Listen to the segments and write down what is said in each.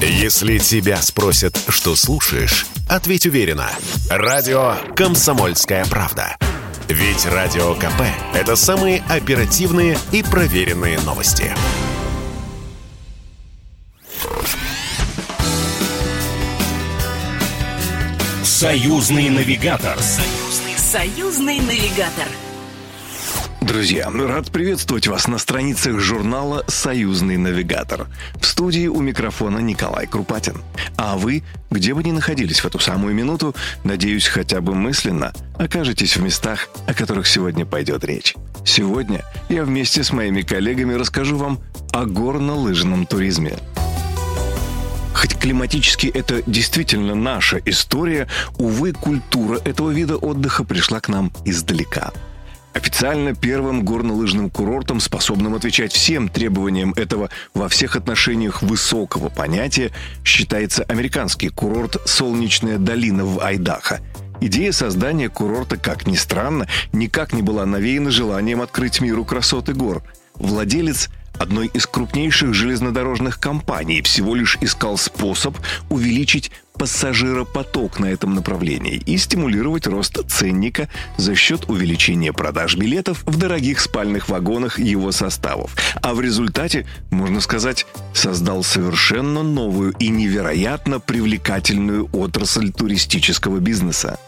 Если тебя спросят, что слушаешь, ответь уверенно. Радио «Комсомольская правда». Ведь Радио КП – это самые оперативные и проверенные новости. Союзный навигатор. Союзный, союзный навигатор. Друзья, рад приветствовать вас на страницах журнала «Союзный навигатор». В студии у микрофона Николай Крупатин. А вы, где бы ни находились в эту самую минуту, надеюсь, хотя бы мысленно, окажетесь в местах, о которых сегодня пойдет речь. Сегодня я вместе с моими коллегами расскажу вам о горно-лыжном туризме. Хоть климатически это действительно наша история, увы, культура этого вида отдыха пришла к нам издалека – Официально первым горнолыжным курортом, способным отвечать всем требованиям этого во всех отношениях высокого понятия, считается американский курорт «Солнечная долина» в Айдахо. Идея создания курорта, как ни странно, никак не была навеяна желанием открыть миру красоты гор. Владелец одной из крупнейших железнодорожных компаний всего лишь искал способ увеличить пассажиропоток на этом направлении и стимулировать рост ценника за счет увеличения продаж билетов в дорогих спальных вагонах его составов. А в результате, можно сказать, создал совершенно новую и невероятно привлекательную отрасль туристического бизнеса.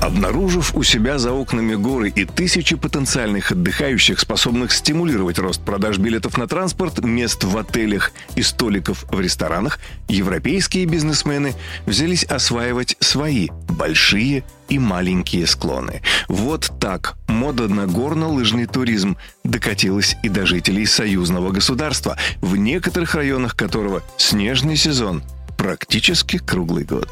Обнаружив у себя за окнами горы и тысячи потенциальных отдыхающих, способных стимулировать рост продаж билетов на транспорт, мест в отелях и столиков в ресторанах, европейские бизнесмены взялись осваивать свои большие и маленькие склоны. Вот так мода на горно-лыжный туризм докатилась и до жителей союзного государства, в некоторых районах которого снежный сезон практически круглый год.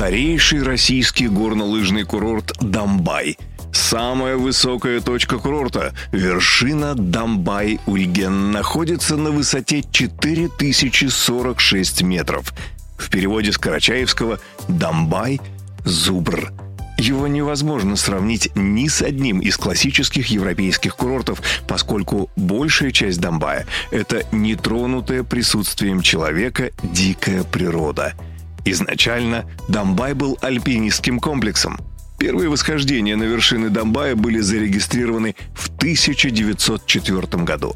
Старейший российский горнолыжный курорт Дамбай. Самая высокая точка курорта, вершина Дамбай-Ульген, находится на высоте 4046 метров. В переводе с карачаевского «Дамбай» – «Зубр». Его невозможно сравнить ни с одним из классических европейских курортов, поскольку большая часть Дамбая – это нетронутое присутствием человека дикая природа – Изначально Дамбай был альпинистским комплексом. Первые восхождения на вершины Дамбая были зарегистрированы в 1904 году.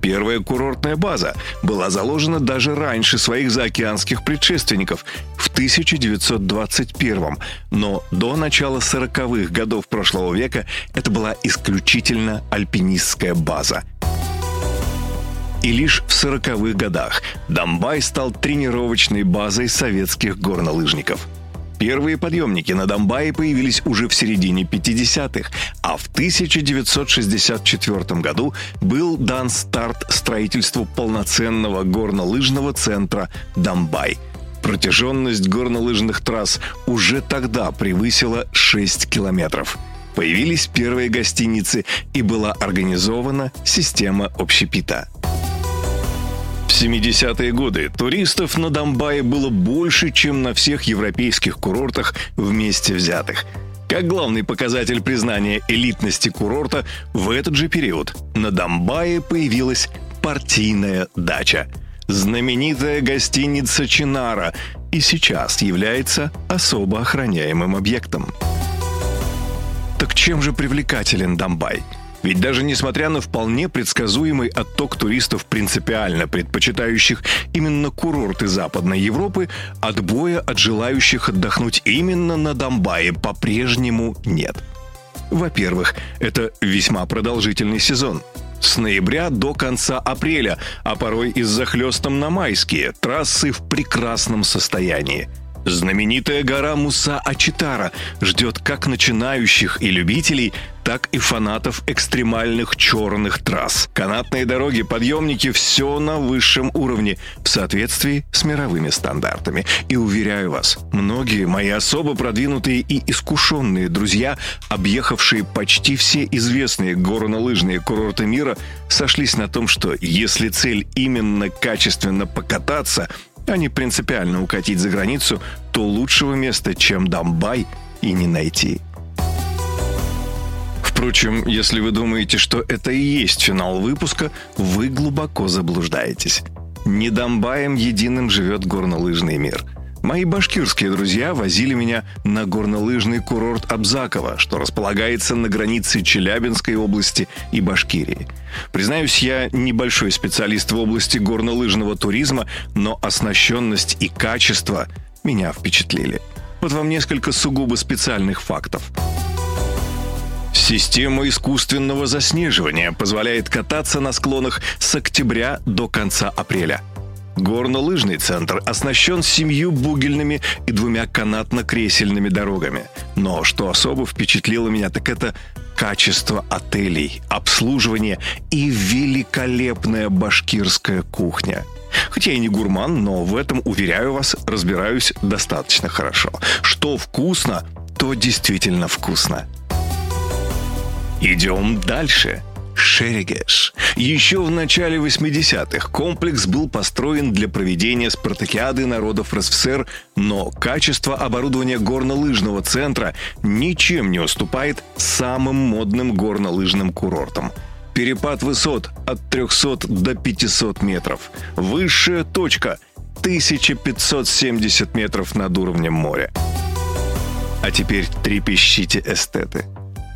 Первая курортная база была заложена даже раньше своих заокеанских предшественников в 1921, но до начала 40-х годов прошлого века это была исключительно альпинистская база – и лишь в 40-х годах Домбай стал тренировочной базой советских горнолыжников. Первые подъемники на Домбае появились уже в середине 50-х, а в 1964 году был дан старт строительству полноценного горнолыжного центра Домбай. Протяженность горнолыжных трасс уже тогда превысила 6 километров. Появились первые гостиницы и была организована система общепита. В 70-е годы туристов на Домбае было больше, чем на всех европейских курортах вместе взятых. Как главный показатель признания элитности курорта, в этот же период на Домбае появилась партийная дача. Знаменитая гостиница «Чинара» и сейчас является особо охраняемым объектом. Так чем же привлекателен Домбай – ведь даже несмотря на вполне предсказуемый отток туристов, принципиально предпочитающих именно курорты Западной Европы, отбоя от желающих отдохнуть именно на Донбайе по-прежнему нет. Во-первых, это весьма продолжительный сезон. С ноября до конца апреля, а порой и с захлестом на майские, трассы в прекрасном состоянии – Знаменитая гора Муса Ачитара ждет как начинающих и любителей, так и фанатов экстремальных черных трасс. Канатные дороги, подъемники – все на высшем уровне, в соответствии с мировыми стандартами. И уверяю вас, многие мои особо продвинутые и искушенные друзья, объехавшие почти все известные горнолыжные курорты мира, сошлись на том, что если цель именно качественно покататься – а не принципиально укатить за границу, то лучшего места, чем Дамбай, и не найти. Впрочем, если вы думаете, что это и есть финал выпуска, вы глубоко заблуждаетесь. Не Домбаем единым живет горнолыжный мир – Мои башкирские друзья возили меня на горнолыжный курорт Абзаково, что располагается на границе Челябинской области и Башкирии. Признаюсь, я небольшой специалист в области горнолыжного туризма, но оснащенность и качество меня впечатлили. Вот вам несколько сугубо специальных фактов. Система искусственного заснеживания позволяет кататься на склонах с октября до конца апреля – Горнолыжный центр оснащен семью бугельными и двумя канатно-кресельными дорогами. Но что особо впечатлило меня, так это качество отелей, обслуживание и великолепная башкирская кухня. Хотя я не гурман, но в этом, уверяю вас, разбираюсь достаточно хорошо. Что вкусно, то действительно вкусно. Идем дальше. Шерегеш. Еще в начале 80-х комплекс был построен для проведения спартакиады народов РСФСР, но качество оборудования горнолыжного центра ничем не уступает самым модным горнолыжным курортам. Перепад высот от 300 до 500 метров. Высшая точка – 1570 метров над уровнем моря. А теперь трепещите эстеты.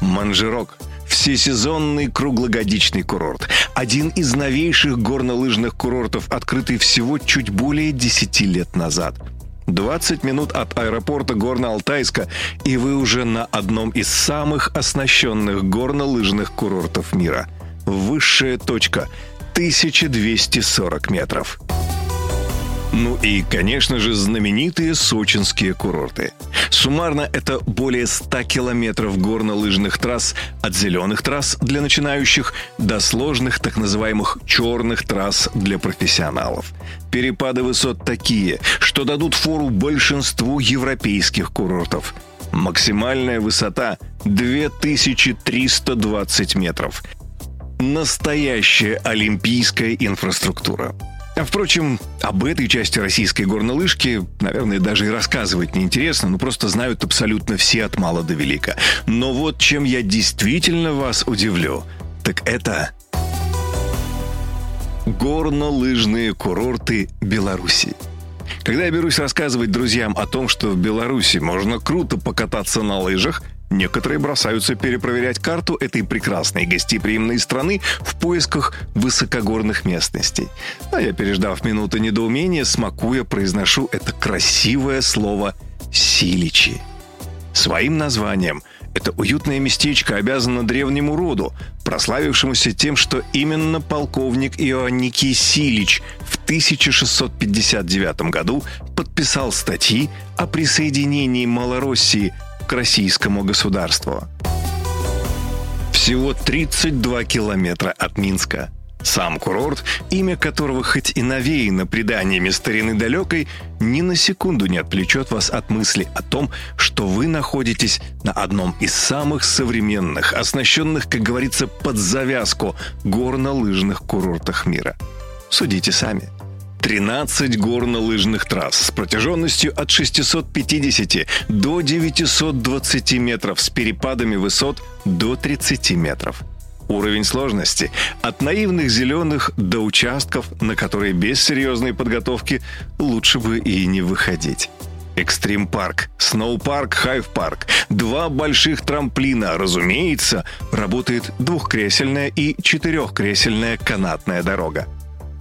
Манжирок – всесезонный круглогодичный курорт. Один из новейших горнолыжных курортов, открытый всего чуть более 10 лет назад. 20 минут от аэропорта Горно-Алтайска, и вы уже на одном из самых оснащенных горнолыжных курортов мира. Высшая точка – 1240 метров. Ну и, конечно же, знаменитые сочинские курорты. Суммарно это более 100 километров горнолыжных трасс от зеленых трасс для начинающих до сложных так называемых черных трасс для профессионалов. Перепады высот такие, что дадут фору большинству европейских курортов. Максимальная высота 2320 метров. Настоящая олимпийская инфраструктура – впрочем, об этой части российской горнолыжки, наверное, даже и рассказывать неинтересно, ну просто знают абсолютно все от мала до велика. Но вот чем я действительно вас удивлю, так это горнолыжные курорты Беларуси. Когда я берусь рассказывать друзьям о том, что в Беларуси можно круто покататься на лыжах – Некоторые бросаются перепроверять карту этой прекрасной гостеприимной страны в поисках высокогорных местностей. А я, переждав минуту недоумения, смакуя, произношу это красивое слово «силичи». Своим названием это уютное местечко обязано древнему роду, прославившемуся тем, что именно полковник Иоанникий Силич в 1659 году подписал статьи о присоединении Малороссии к российскому государству. Всего 32 километра от Минска. Сам курорт, имя которого хоть и навеяно преданиями старины далекой, ни на секунду не отвлечет вас от мысли о том, что вы находитесь на одном из самых современных, оснащенных, как говорится, под завязку горнолыжных курортах мира. Судите сами – 13 горнолыжных трасс с протяженностью от 650 до 920 метров с перепадами высот до 30 метров. Уровень сложности от наивных зеленых до участков, на которые без серьезной подготовки лучше бы и не выходить. Экстрим парк, Сноу парк, Хайв парк. Два больших трамплина, разумеется, работает двухкресельная и четырехкресельная канатная дорога.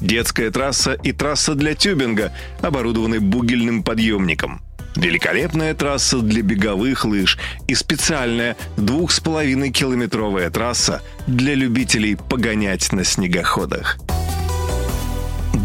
Детская трасса и трасса для тюбинга, оборудованы бугельным подъемником. Великолепная трасса для беговых лыж и специальная двух с половиной километровая трасса для любителей погонять на снегоходах.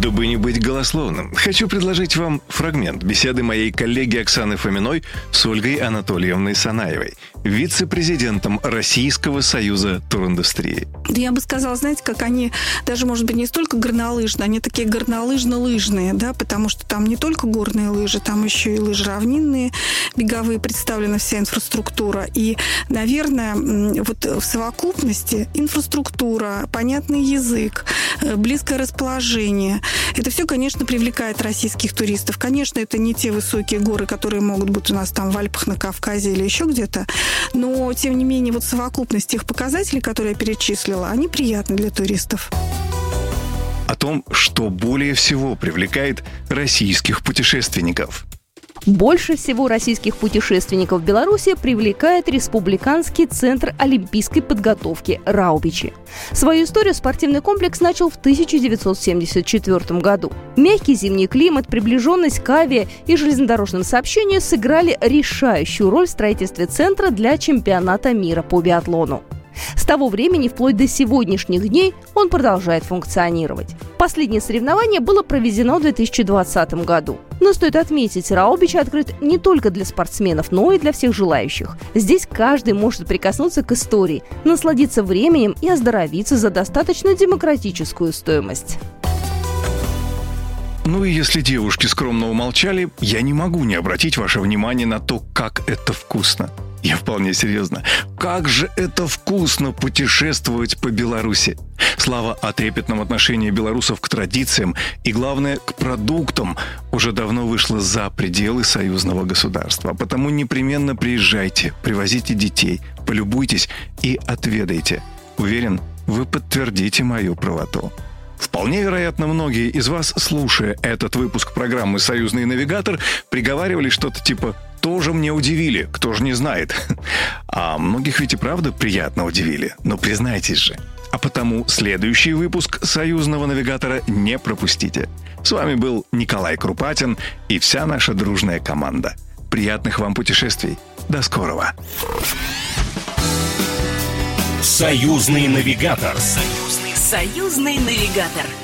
Дабы не быть голословным, хочу предложить вам фрагмент беседы моей коллеги Оксаны Фоминой с Ольгой Анатольевной Санаевой, вице-президентом Российского союза туриндустрии. Я бы сказала, знаете, как они даже, может быть, не столько горнолыжные, они такие горнолыжно-лыжные, да, потому что там не только горные лыжи, там еще и лыжи равнинные, беговые, представлена вся инфраструктура. И, наверное, вот в совокупности инфраструктура, понятный язык, э, близкое расположение, это все, конечно, привлекает российских туристов. Конечно, это не те высокие горы, которые могут быть у нас там в Альпах, на Кавказе или еще где-то, но, тем не менее, вот совокупность тех показателей, которые я перечислила, они приятны для туристов. о том, что более всего привлекает российских путешественников. Больше всего российских путешественников в Беларуси привлекает Республиканский центр олимпийской подготовки «Раубичи». Свою историю спортивный комплекс начал в 1974 году. Мягкий зимний климат, приближенность к авиа и железнодорожным сообщениям сыграли решающую роль в строительстве центра для чемпионата мира по биатлону. С того времени вплоть до сегодняшних дней он продолжает функционировать. Последнее соревнование было проведено в 2020 году. Но стоит отметить, Раубич открыт не только для спортсменов, но и для всех желающих. Здесь каждый может прикоснуться к истории, насладиться временем и оздоровиться за достаточно демократическую стоимость. Ну и если девушки скромно умолчали, я не могу не обратить ваше внимание на то, как это вкусно. Я вполне серьезно. Как же это вкусно путешествовать по Беларуси. Слава о трепетном отношении белорусов к традициям и, главное, к продуктам уже давно вышла за пределы союзного государства. Потому непременно приезжайте, привозите детей, полюбуйтесь и отведайте. Уверен, вы подтвердите мою правоту. Вполне вероятно, многие из вас, слушая этот выпуск программы «Союзный навигатор», приговаривали что-то типа тоже мне удивили, кто же не знает. А многих ведь и правда приятно удивили, но признайтесь же. А потому следующий выпуск «Союзного навигатора» не пропустите. С вами был Николай Крупатин и вся наша дружная команда. Приятных вам путешествий. До скорого. Союзный навигатор. Союзный, союзный навигатор.